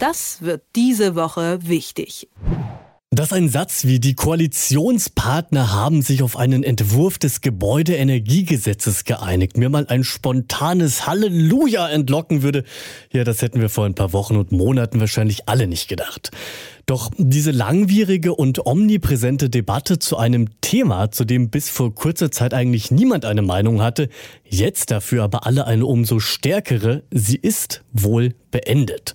Das wird diese Woche wichtig. Das ist ein Satz wie die Koalitionspartner haben sich auf einen Entwurf des Gebäudeenergiegesetzes geeinigt. Mir mal ein spontanes Halleluja entlocken würde. Ja, das hätten wir vor ein paar Wochen und Monaten wahrscheinlich alle nicht gedacht. Doch diese langwierige und omnipräsente Debatte zu einem Thema, zu dem bis vor kurzer Zeit eigentlich niemand eine Meinung hatte, jetzt dafür aber alle eine umso stärkere, sie ist wohl beendet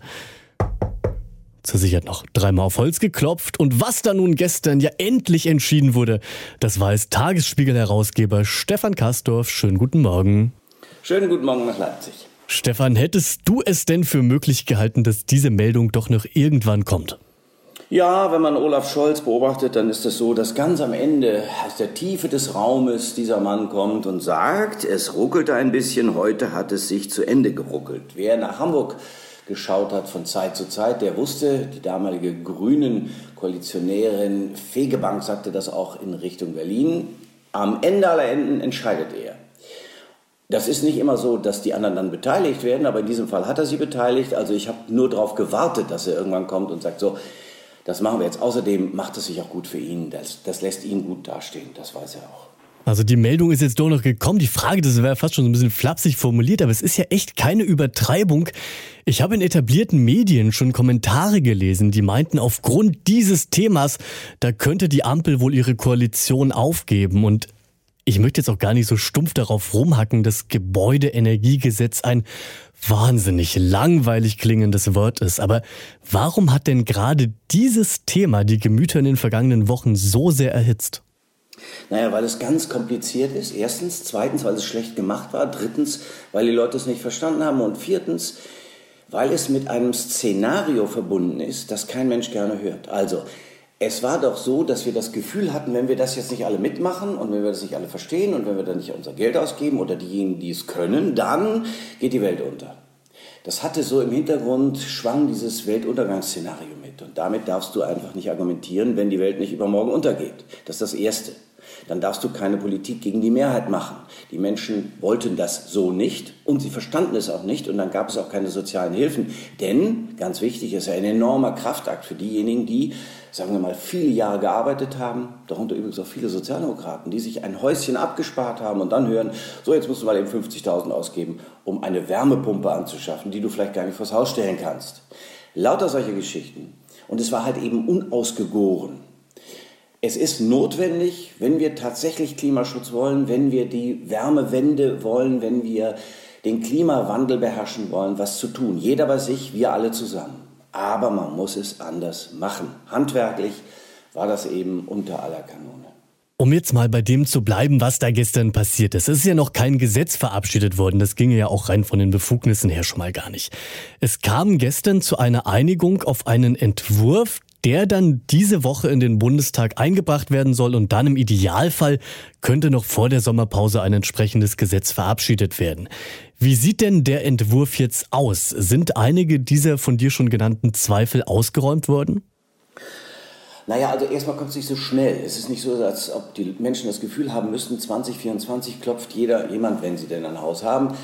Sicherheit noch dreimal auf Holz geklopft. Und was da nun gestern ja endlich entschieden wurde, das weiß Tagesspiegel-Herausgeber Stefan Kastorf. Schönen guten Morgen. Schönen guten Morgen nach Leipzig. Stefan, hättest du es denn für möglich gehalten, dass diese Meldung doch noch irgendwann kommt? Ja, wenn man Olaf Scholz beobachtet, dann ist es so, dass ganz am Ende aus der Tiefe des Raumes dieser Mann kommt und sagt, es ruckelt ein bisschen, heute hat es sich zu Ende geruckelt. Wer nach Hamburg geschaut hat von Zeit zu Zeit, der wusste, die damalige grünen Koalitionärin Fegebank sagte das auch in Richtung Berlin, am Ende aller Enden entscheidet er. Das ist nicht immer so, dass die anderen dann beteiligt werden, aber in diesem Fall hat er sie beteiligt. Also ich habe nur darauf gewartet, dass er irgendwann kommt und sagt, so, das machen wir jetzt. Außerdem macht es sich auch gut für ihn. Das, das lässt ihn gut dastehen. Das weiß er auch. Also die Meldung ist jetzt doch noch gekommen. Die Frage, das wäre fast schon so ein bisschen flapsig formuliert, aber es ist ja echt keine Übertreibung. Ich habe in etablierten Medien schon Kommentare gelesen, die meinten, aufgrund dieses Themas, da könnte die Ampel wohl ihre Koalition aufgeben. Und ich möchte jetzt auch gar nicht so stumpf darauf rumhacken, dass Gebäudeenergiegesetz ein wahnsinnig langweilig klingendes Wort ist. Aber warum hat denn gerade dieses Thema die Gemüter in den vergangenen Wochen so sehr erhitzt? Naja, weil es ganz kompliziert ist. Erstens. Zweitens, weil es schlecht gemacht war. Drittens, weil die Leute es nicht verstanden haben. Und viertens, weil es mit einem Szenario verbunden ist, das kein Mensch gerne hört. Also, es war doch so, dass wir das Gefühl hatten, wenn wir das jetzt nicht alle mitmachen und wenn wir das nicht alle verstehen und wenn wir dann nicht unser Geld ausgeben oder diejenigen, die es können, dann geht die Welt unter. Das hatte so im Hintergrund, schwang dieses Weltuntergangsszenario mit. Und damit darfst du einfach nicht argumentieren, wenn die Welt nicht übermorgen untergeht. Das ist das Erste dann darfst du keine Politik gegen die Mehrheit machen. Die Menschen wollten das so nicht und sie verstanden es auch nicht und dann gab es auch keine sozialen Hilfen. Denn, ganz wichtig, ist ja ein enormer Kraftakt für diejenigen, die, sagen wir mal, viele Jahre gearbeitet haben, darunter übrigens auch viele Sozialdemokraten, die sich ein Häuschen abgespart haben und dann hören, so jetzt musst du mal eben 50.000 ausgeben, um eine Wärmepumpe anzuschaffen, die du vielleicht gar nicht vors Haus stellen kannst. Lauter solche Geschichten. Und es war halt eben unausgegoren. Es ist notwendig, wenn wir tatsächlich Klimaschutz wollen, wenn wir die Wärmewende wollen, wenn wir den Klimawandel beherrschen wollen, was zu tun. Jeder bei sich, wir alle zusammen. Aber man muss es anders machen. Handwerklich war das eben unter aller Kanone. Um jetzt mal bei dem zu bleiben, was da gestern passiert ist. Es ist ja noch kein Gesetz verabschiedet worden. Das ginge ja auch rein von den Befugnissen her schon mal gar nicht. Es kam gestern zu einer Einigung auf einen Entwurf, der dann diese Woche in den Bundestag eingebracht werden soll und dann im Idealfall könnte noch vor der Sommerpause ein entsprechendes Gesetz verabschiedet werden. Wie sieht denn der Entwurf jetzt aus? Sind einige dieser von dir schon genannten Zweifel ausgeräumt worden? Naja, also erstmal kommt es nicht so schnell. Es ist nicht so, als ob die Menschen das Gefühl haben müssten, 2024 klopft jeder, jemand, wenn sie denn ein Haus haben,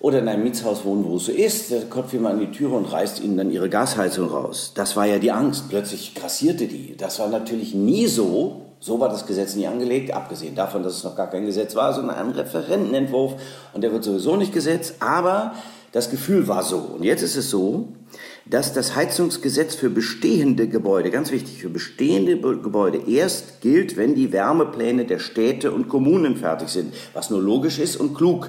oder in einem Mietshaus wohnen, wo es so ist. Da kommt jemand an die Türe und reißt ihnen dann ihre Gasheizung raus. Das war ja die Angst. Plötzlich grassierte die. Das war natürlich nie so. So war das Gesetz nie angelegt, abgesehen davon, dass es noch gar kein Gesetz war, sondern ein Referentenentwurf. Und der wird sowieso nicht gesetzt. Aber das Gefühl war so. Und jetzt ist es so, dass das Heizungsgesetz für bestehende Gebäude, ganz wichtig, für bestehende Gebäude erst gilt, wenn die Wärmepläne der Städte und Kommunen fertig sind. Was nur logisch ist und klug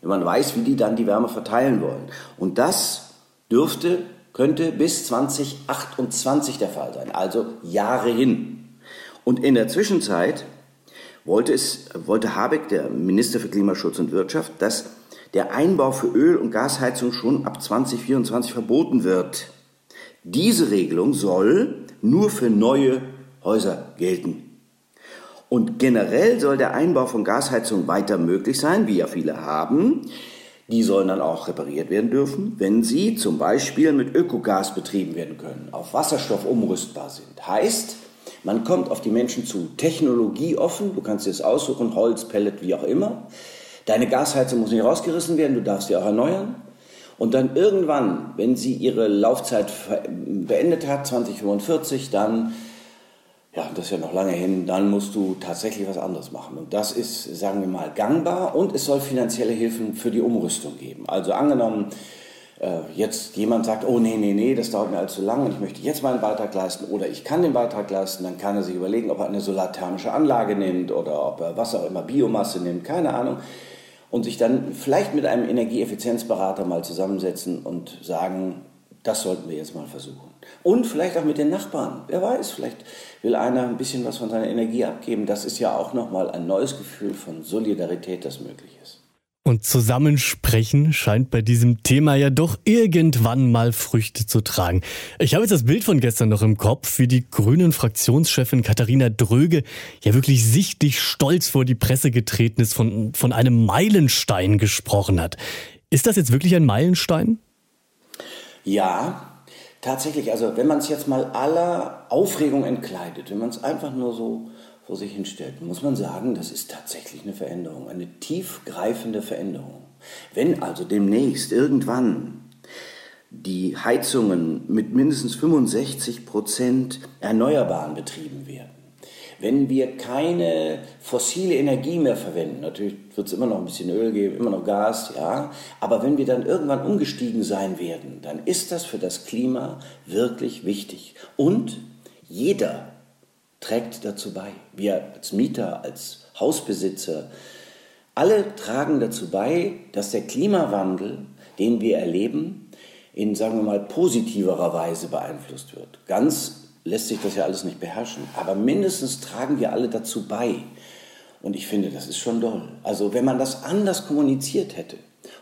wenn man weiß, wie die dann die Wärme verteilen wollen. Und das dürfte, könnte bis 2028 der Fall sein, also Jahre hin. Und in der Zwischenzeit wollte, es, wollte Habeck, der Minister für Klimaschutz und Wirtschaft, dass der Einbau für Öl- und Gasheizung schon ab 2024 verboten wird. Diese Regelung soll nur für neue Häuser gelten. Und generell soll der Einbau von Gasheizungen weiter möglich sein, wie ja viele haben. Die sollen dann auch repariert werden dürfen, wenn sie zum Beispiel mit Ökogas betrieben werden können, auf Wasserstoff umrüstbar sind. Heißt, man kommt auf die Menschen zu, technologieoffen, du kannst dir das aussuchen, Holz, Pellet, wie auch immer. Deine Gasheizung muss nicht rausgerissen werden, du darfst sie auch erneuern. Und dann irgendwann, wenn sie ihre Laufzeit beendet hat, 2045, dann, ja, das ist ja noch lange hin, dann musst du tatsächlich was anderes machen. Und das ist, sagen wir mal, gangbar und es soll finanzielle Hilfen für die Umrüstung geben. Also angenommen, äh, jetzt jemand sagt, oh nee, nee, nee, das dauert mir allzu lang und ich möchte jetzt meinen Beitrag leisten oder ich kann den Beitrag leisten, dann kann er sich überlegen, ob er eine solarthermische Anlage nimmt oder ob er was auch immer, Biomasse nimmt, keine Ahnung. Und sich dann vielleicht mit einem Energieeffizienzberater mal zusammensetzen und sagen, das sollten wir jetzt mal versuchen. Und vielleicht auch mit den Nachbarn. Wer weiß, vielleicht will einer ein bisschen was von seiner Energie abgeben. Das ist ja auch nochmal ein neues Gefühl von Solidarität, das möglich ist. Und Zusammensprechen scheint bei diesem Thema ja doch irgendwann mal Früchte zu tragen. Ich habe jetzt das Bild von gestern noch im Kopf, wie die grünen Fraktionschefin Katharina Dröge ja wirklich sichtlich stolz vor die Presse getreten ist, von, von einem Meilenstein gesprochen hat. Ist das jetzt wirklich ein Meilenstein? Ja, tatsächlich. Also wenn man es jetzt mal aller Aufregung entkleidet, wenn man es einfach nur so vor sich hinstellt, muss man sagen, das ist tatsächlich eine Veränderung, eine tiefgreifende Veränderung. Wenn also demnächst irgendwann die Heizungen mit mindestens 65 Prozent Erneuerbaren betrieben werden, wenn wir keine fossile Energie mehr verwenden, natürlich wird es immer noch ein bisschen Öl geben, immer noch Gas, ja, aber wenn wir dann irgendwann umgestiegen sein werden, dann ist das für das Klima wirklich wichtig. Und jeder trägt dazu bei. Wir als Mieter, als Hausbesitzer, alle tragen dazu bei, dass der Klimawandel, den wir erleben, in, sagen wir mal, positiverer Weise beeinflusst wird. Ganz lässt sich das ja alles nicht beherrschen, aber mindestens tragen wir alle dazu bei. Und ich finde, das ist schon doll. Also wenn man das anders kommuniziert hätte,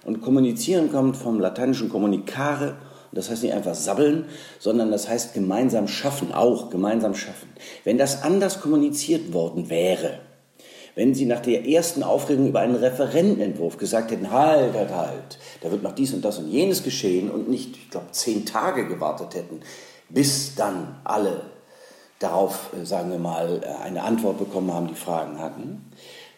und kommunizieren kommt vom lateinischen communicare das heißt nicht einfach sabbeln, sondern das heißt gemeinsam schaffen, auch gemeinsam schaffen. Wenn das anders kommuniziert worden wäre, wenn Sie nach der ersten Aufregung über einen Referentenentwurf gesagt hätten, halt, halt, halt, da wird noch dies und das und jenes geschehen und nicht, ich glaube, zehn Tage gewartet hätten, bis dann alle darauf, äh, sagen wir mal, äh, eine Antwort bekommen haben, die Fragen hatten,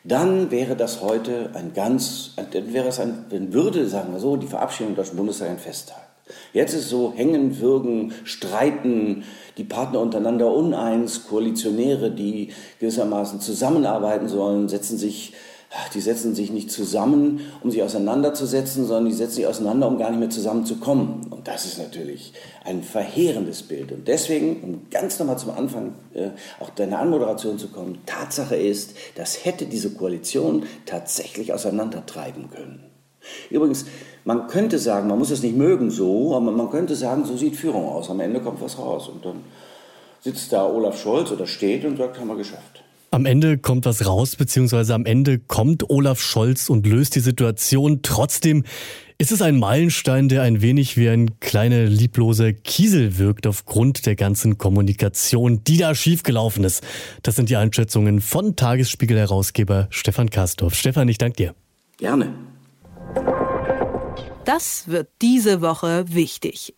dann wäre das heute ein ganz, dann wäre es ein, dann würde, sagen wir so, die Verabschiedung des Deutschen Bundestags ein Festtag. Jetzt ist so hängen, würgen, streiten die Partner untereinander uneins, Koalitionäre, die gewissermaßen zusammenarbeiten sollen, setzen sich die setzen sich nicht zusammen, um sich auseinanderzusetzen, sondern die setzen sich auseinander, um gar nicht mehr zusammenzukommen. Und das ist natürlich ein verheerendes Bild. Und deswegen, um ganz nochmal zum Anfang äh, auch deiner Anmoderation zu kommen, Tatsache ist, das hätte diese Koalition tatsächlich auseinandertreiben können. Übrigens, man könnte sagen, man muss es nicht mögen so, aber man könnte sagen, so sieht Führung aus. Am Ende kommt was raus. Und dann sitzt da Olaf Scholz oder steht und sagt, haben wir geschafft. Am Ende kommt was raus, beziehungsweise am Ende kommt Olaf Scholz und löst die Situation. Trotzdem ist es ein Meilenstein, der ein wenig wie ein kleiner liebloser Kiesel wirkt aufgrund der ganzen Kommunikation, die da schiefgelaufen ist. Das sind die Einschätzungen von Tagesspiegel-Herausgeber Stefan Kastorf. Stefan, ich danke dir. Gerne. Das wird diese Woche wichtig.